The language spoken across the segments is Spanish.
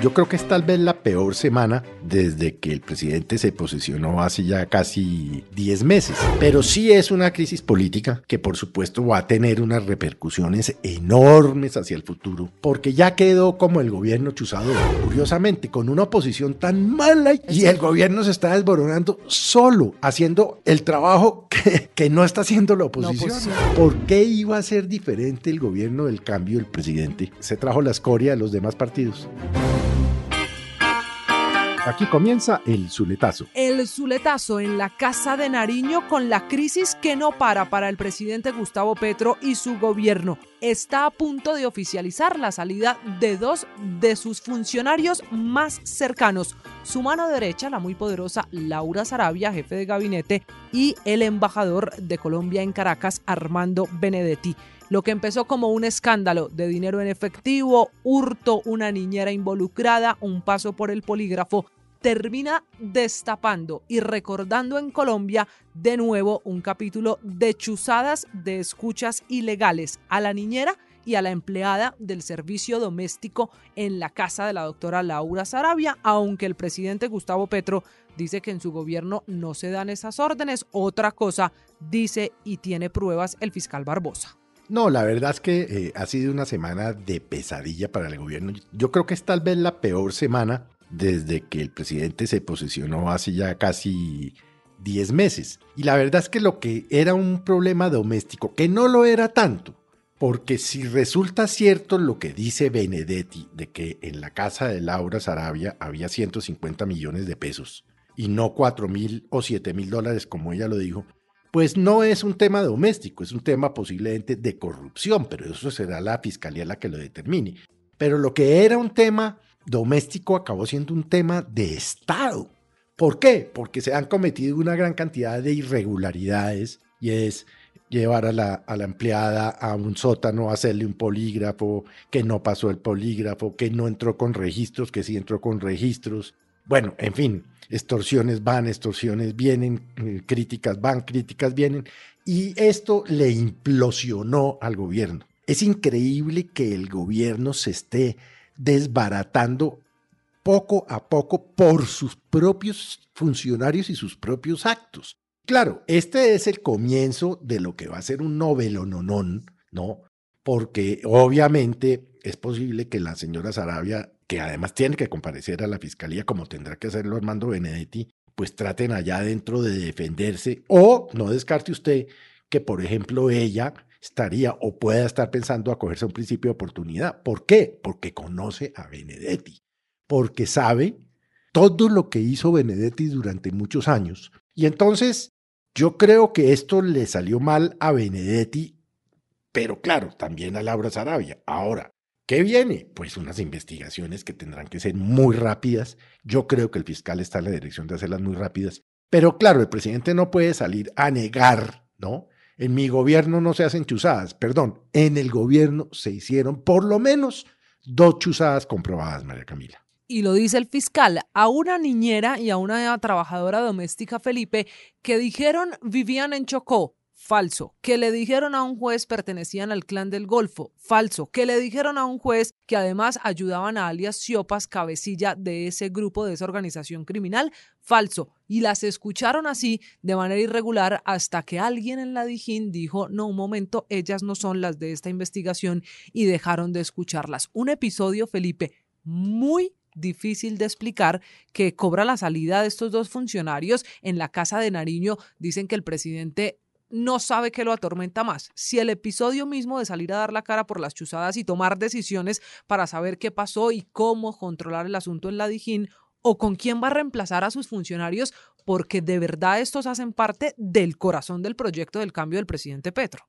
Yo creo que es tal vez la peor semana desde que el presidente se posicionó hace ya casi 10 meses. Pero sí es una crisis política que por supuesto va a tener unas repercusiones enormes hacia el futuro, porque ya quedó como el gobierno chuzado, curiosamente, con una oposición tan mala y el gobierno se está desboronando solo, haciendo el trabajo que, que no está haciendo la oposición. ¿Por qué iba a ser diferente el gobierno del cambio del presidente? Se trajo la escoria de los demás partidos. Aquí comienza el Zuletazo. El Zuletazo en la Casa de Nariño con la crisis que no para para el presidente Gustavo Petro y su gobierno. Está a punto de oficializar la salida de dos de sus funcionarios más cercanos. Su mano derecha, la muy poderosa Laura Sarabia, jefe de gabinete, y el embajador de Colombia en Caracas, Armando Benedetti. Lo que empezó como un escándalo de dinero en efectivo, hurto, una niñera involucrada, un paso por el polígrafo, termina destapando y recordando en Colombia de nuevo un capítulo de chuzadas de escuchas ilegales a la niñera y a la empleada del servicio doméstico en la casa de la doctora Laura Sarabia, aunque el presidente Gustavo Petro dice que en su gobierno no se dan esas órdenes. Otra cosa dice y tiene pruebas el fiscal Barbosa. No, la verdad es que eh, ha sido una semana de pesadilla para el gobierno. Yo creo que es tal vez la peor semana desde que el presidente se posicionó hace ya casi 10 meses. Y la verdad es que lo que era un problema doméstico, que no lo era tanto, porque si resulta cierto lo que dice Benedetti, de que en la casa de Laura Sarabia había 150 millones de pesos y no 4 mil o 7 mil dólares como ella lo dijo, pues no es un tema doméstico, es un tema posiblemente de corrupción, pero eso será la fiscalía la que lo determine. Pero lo que era un tema doméstico acabó siendo un tema de Estado. ¿Por qué? Porque se han cometido una gran cantidad de irregularidades y es llevar a la, a la, empleada a un sótano, hacerle un polígrafo, que no pasó el polígrafo, que no entró con registros, que sí entró con registros. Bueno, en fin, extorsiones van, extorsiones vienen, eh, críticas van, críticas vienen. Y esto le implosionó al gobierno. Es increíble que el gobierno se esté desbaratando poco a poco por sus propios funcionarios y sus propios actos. Claro, este es el comienzo de lo que va a ser un novelononón, ¿no? Porque obviamente es posible que la señora Sarabia, que además tiene que comparecer a la fiscalía como tendrá que hacerlo Armando Benedetti, pues traten allá dentro de defenderse o no descarte usted que, por ejemplo, ella estaría o pueda estar pensando acogerse a un principio de oportunidad. ¿Por qué? Porque conoce a Benedetti, porque sabe todo lo que hizo Benedetti durante muchos años. Y entonces yo creo que esto le salió mal a Benedetti, pero claro, también a Laura Sarabia. Ahora, ¿qué viene? Pues unas investigaciones que tendrán que ser muy rápidas. Yo creo que el fiscal está en la dirección de hacerlas muy rápidas. Pero claro, el presidente no puede salir a negar, ¿no? En mi gobierno no se hacen chuzadas, perdón, en el gobierno se hicieron por lo menos dos chuzadas comprobadas, María Camila. Y lo dice el fiscal, a una niñera y a una trabajadora doméstica, Felipe, que dijeron vivían en Chocó, falso. Que le dijeron a un juez pertenecían al clan del Golfo, falso. Que le dijeron a un juez que además ayudaban a alias Siopas, cabecilla de ese grupo, de esa organización criminal, falso. Y las escucharon así de manera irregular hasta que alguien en la Dijín dijo, no, un momento, ellas no son las de esta investigación y dejaron de escucharlas. Un episodio, Felipe, muy difícil de explicar que cobra la salida de estos dos funcionarios en la casa de Nariño. Dicen que el presidente no sabe qué lo atormenta más. Si el episodio mismo de salir a dar la cara por las chuzadas y tomar decisiones para saber qué pasó y cómo controlar el asunto en la Dijín, o con quién va a reemplazar a sus funcionarios, porque de verdad estos hacen parte del corazón del proyecto del cambio del presidente Petro.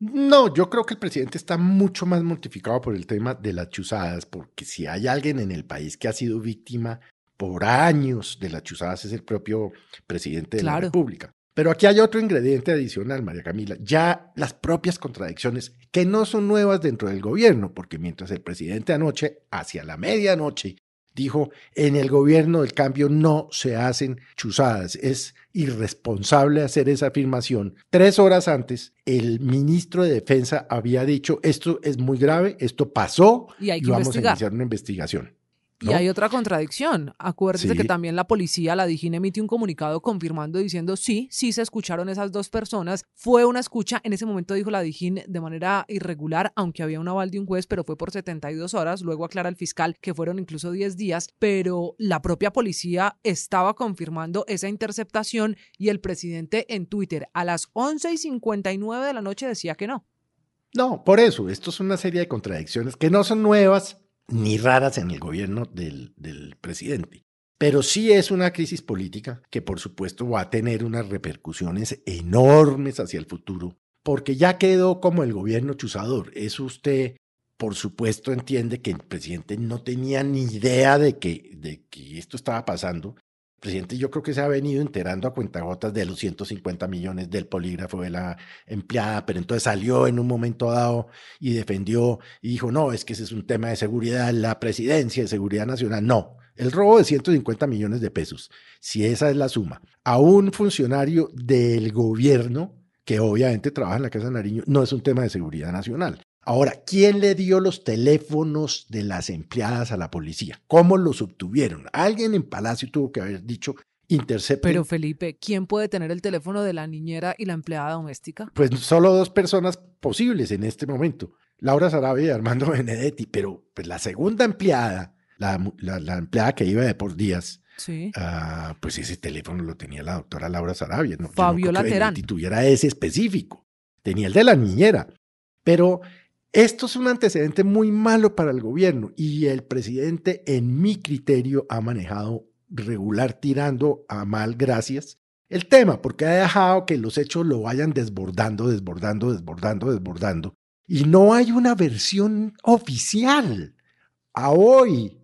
No, yo creo que el presidente está mucho más mortificado por el tema de las chuzadas, porque si hay alguien en el país que ha sido víctima por años de las chuzadas es el propio presidente de la República. Pero aquí hay otro ingrediente adicional, María Camila, ya las propias contradicciones que no son nuevas dentro del gobierno, porque mientras el presidente anoche, hacia la medianoche, dijo, en el gobierno del cambio no se hacen chuzadas, es irresponsable hacer esa afirmación. Tres horas antes, el ministro de Defensa había dicho, esto es muy grave, esto pasó y, hay vamos a iniciar una investigación. Y hay otra contradicción. Acuérdese que también la policía, la DIGIN, emite un comunicado confirmando diciendo sí, sí se escucharon esas dos personas. Fue una escucha, en ese momento dijo la DIGIN de manera irregular, aunque había un aval de un juez, pero fue por 72 horas. Luego aclara el fiscal que fueron incluso 10 días, pero la propia policía estaba confirmando esa interceptación y el presidente en Twitter a las 11 y 59 de la noche decía que no. No, por eso, esto es una serie de contradicciones que no son nuevas ni raras en el gobierno del, presidente. Pero sí es una crisis política que por supuesto va a tener unas repercusiones enormes hacia el futuro, porque ya quedó como el gobierno chuzador. Eso usted, por supuesto, entiende que el presidente no tenía ni idea de que, de que esto estaba pasando presidente yo creo que se ha venido enterando a cuentagotas de los 150 millones del polígrafo de la empleada, pero entonces salió en un momento dado y defendió y dijo, no, es que ese es un tema de seguridad, la presidencia de seguridad nacional. No, el robo de 150 millones de pesos, si esa es la suma, a un funcionario del gobierno que obviamente trabaja en la Casa de Nariño, no es un tema de seguridad nacional. Ahora, ¿quién le dio los teléfonos de las empleadas a la policía? ¿Cómo los obtuvieron? Alguien en Palacio tuvo que haber dicho intercepte. Pero Felipe, ¿quién puede tener el teléfono de la niñera y la empleada doméstica? Pues solo dos personas posibles en este momento. Laura Sarabia y Armando Benedetti, pero pues la segunda empleada, la, empleada que iba de por días, sí. Ah, pues ese teléfono lo tenía la doctora Laura Sarabia. ¿no? Fabio Laterán. Si tuviera ese específico. Tenía el de la niñera. Pero esto es un antecedente muy malo para el gobierno y el presidente, en mi criterio, ha manejado regular tirando a mal gracias el tema, porque ha dejado que los hechos lo vayan desbordando, desbordando, desbordando, desbordando. Y no hay una versión oficial. A hoy,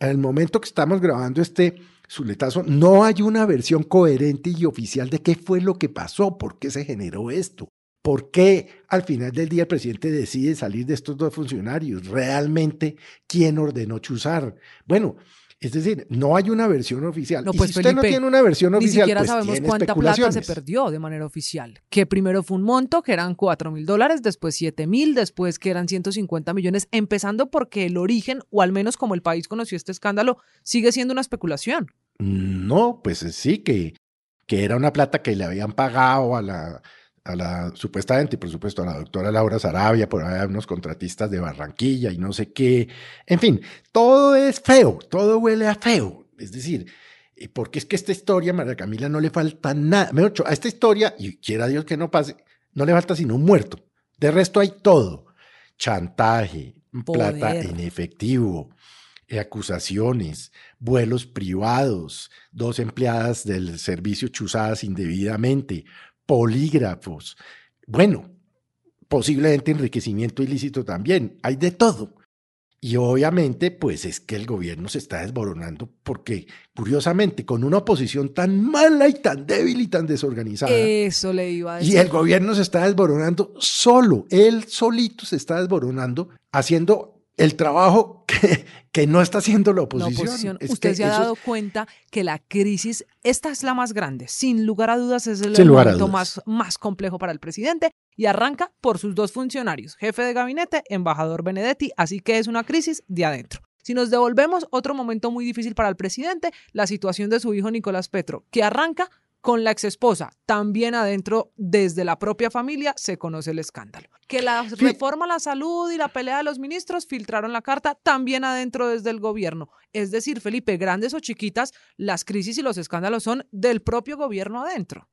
en el momento que estamos grabando este suletazo, no hay una versión coherente y oficial de qué fue lo que pasó, por qué se generó esto. ¿Por qué al final del día el presidente decide salir de estos dos funcionarios? ¿Realmente quién ordenó chuzar? Bueno, es decir, no hay una versión oficial. No, pues, y si usted no tiene una versión oficial, ni siquiera pues sabemos cuánta plata se perdió de manera oficial. Que primero fue un monto que eran 4 mil dólares, después 7 mil, después que eran 150 millones, empezando porque el origen, o al menos como el país conoció este escándalo, sigue siendo una especulación. No, pues sí, que, que era una plata que le habían pagado a la a la, supuestamente, por supuesto, a la doctora Laura Sarabia, por ahí unos contratistas de Barranquilla y no sé qué. En fin, todo es feo, todo huele a feo. Es decir, porque es que esta historia, María Camila, no le falta nada. Mejor a esta historia, y quiera Dios que no pase, no le falta sino un muerto. De resto hay todo. Chantaje, plata en efectivo, acusaciones, vuelos privados, dos empleadas del servicio chuzadas indebidamente, polígrafos. Bueno, posiblemente enriquecimiento ilícito también. Hay de todo. Y obviamente, pues es que el gobierno se está desboronando porque, curiosamente, con una oposición tan mala y tan débil y tan desorganizada. Eso le iba a decir. Y el gobierno se está desboronando solo, él solito se está desboronando, haciendo el trabajo que, que no está haciendo la oposición. Usted se ha dado cuenta que la crisis, esta es la más grande, sin lugar a dudas es el momento más, más complejo para el presidente y arranca por sus dos funcionarios, jefe de gabinete, embajador Benedetti, así que es una crisis de adentro. Si nos devolvemos, otro momento muy difícil para el presidente, la situación de su hijo Nicolás Petro, que arranca con la exesposa, también adentro, desde la propia familia, se conoce el escándalo. Que la reforma a la salud y la pelea de los ministros filtraron la carta también adentro desde el gobierno. Es decir, Felipe, grandes o chiquitas, las crisis y los escándalos son del propio gobierno adentro.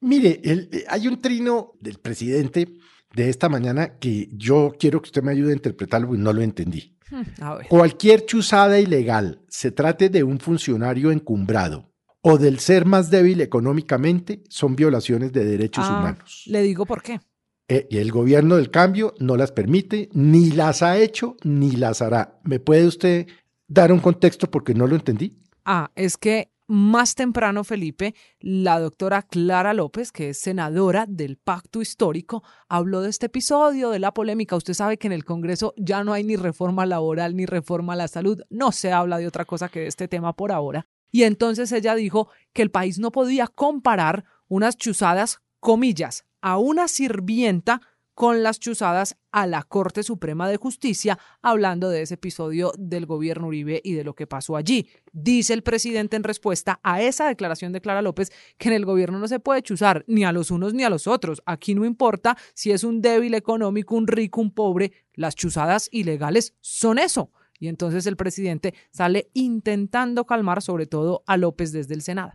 Mire, eh, hay un trino del presidente de esta mañana que yo quiero que usted me ayude a interpretarlo y no lo entendí. Hmm, Cualquier chuzada ilegal, se trate de un funcionario encumbrado, o del ser más débil económicamente son violaciones de derechos ah, humanos. Le digo por qué. Eh, y el gobierno del cambio no las permite, ni las ha hecho, ni las hará. ¿Me puede usted dar un contexto porque no lo entendí? Ah, es que más temprano, Felipe, la doctora Clara López, que es senadora del Pacto Histórico, habló de este episodio, de la polémica. Usted sabe que en el Congreso ya no hay ni reforma laboral ni reforma a la salud. No se habla de otra cosa que de este tema por ahora. Y entonces ella dijo que el país no podía comparar unas chuzadas, comillas, a una sirvienta con las chuzadas a la Corte Suprema de Justicia, hablando de ese episodio del gobierno Uribe y de lo que pasó allí. Dice el presidente en respuesta a esa declaración de Clara López que en el gobierno no se puede chuzar ni a los unos ni a los otros. Aquí no importa si es un débil económico, un rico, un pobre, las chuzadas ilegales son eso. Y entonces el presidente sale intentando calmar sobre todo a López desde el Senado.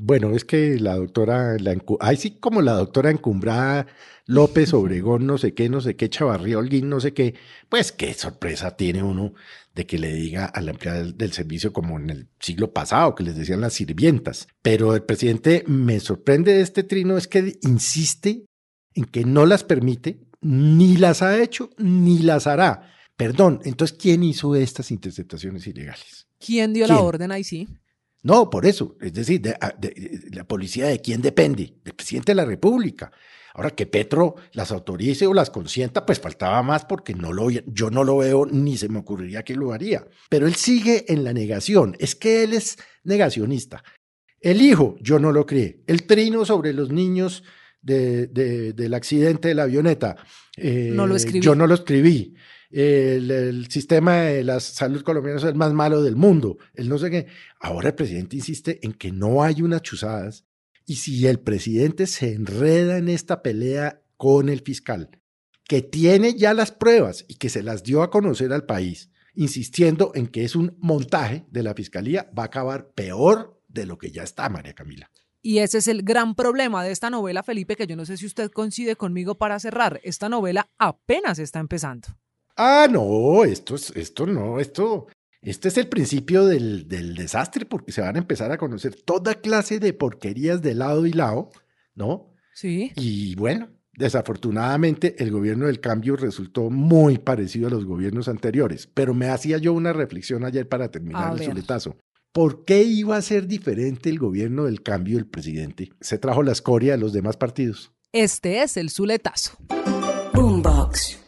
Bueno, es que la doctora, la, ahí sí como la doctora encumbrada López Obregón, no sé qué, no sé qué, Chavarriolguín, no sé qué, pues qué sorpresa tiene uno de que le diga a la empleada del, servicio como en el siglo pasado, que les decían las sirvientas. Pero el presidente me sorprende de este trino, es que insiste en que no las permite, ni las ha hecho, ni las hará. Perdón, entonces, ¿quién hizo estas interceptaciones ilegales? ¿Quién dio la orden ahí sí? No, por eso. Es decir, ah, la policía de quién depende? Del presidente de la República. Ahora que Petro las autorice o las consienta, pues faltaba más porque no lo, yo no lo veo ni se me ocurriría que lo haría. Pero él sigue en la negación. Es que él es negacionista. El hijo, yo no lo creé. El trino sobre los niños del accidente de la avioneta, eh, no lo escribí. yo no lo escribí el, sistema de la salud colombiana es el más malo del mundo, el no sé qué. Ahora el presidente insiste en que no hay unas chuzadas y si el presidente se enreda en esta pelea con el fiscal, que tiene ya las pruebas y que se las dio a conocer al país, insistiendo en que es un montaje de la fiscalía, va a acabar peor de lo que ya está, María Camila. Y ese es el gran problema de esta novela, Felipe, que yo no sé si usted coincide conmigo para cerrar. Esta novela apenas está empezando. Ah, no, esto, es, esto no, esto, este es el principio del, del, desastre porque se van a empezar a conocer toda clase de porquerías de lado y lado, ¿no? Sí. Y bueno, desafortunadamente el gobierno del cambio resultó muy parecido a los gobiernos anteriores, pero me hacía yo una reflexión ayer para terminar el soletazo. ¿Por qué iba a ser diferente el gobierno del cambio del presidente? Se trajo la escoria de los demás partidos. Este es el Zuletazo. Boombox.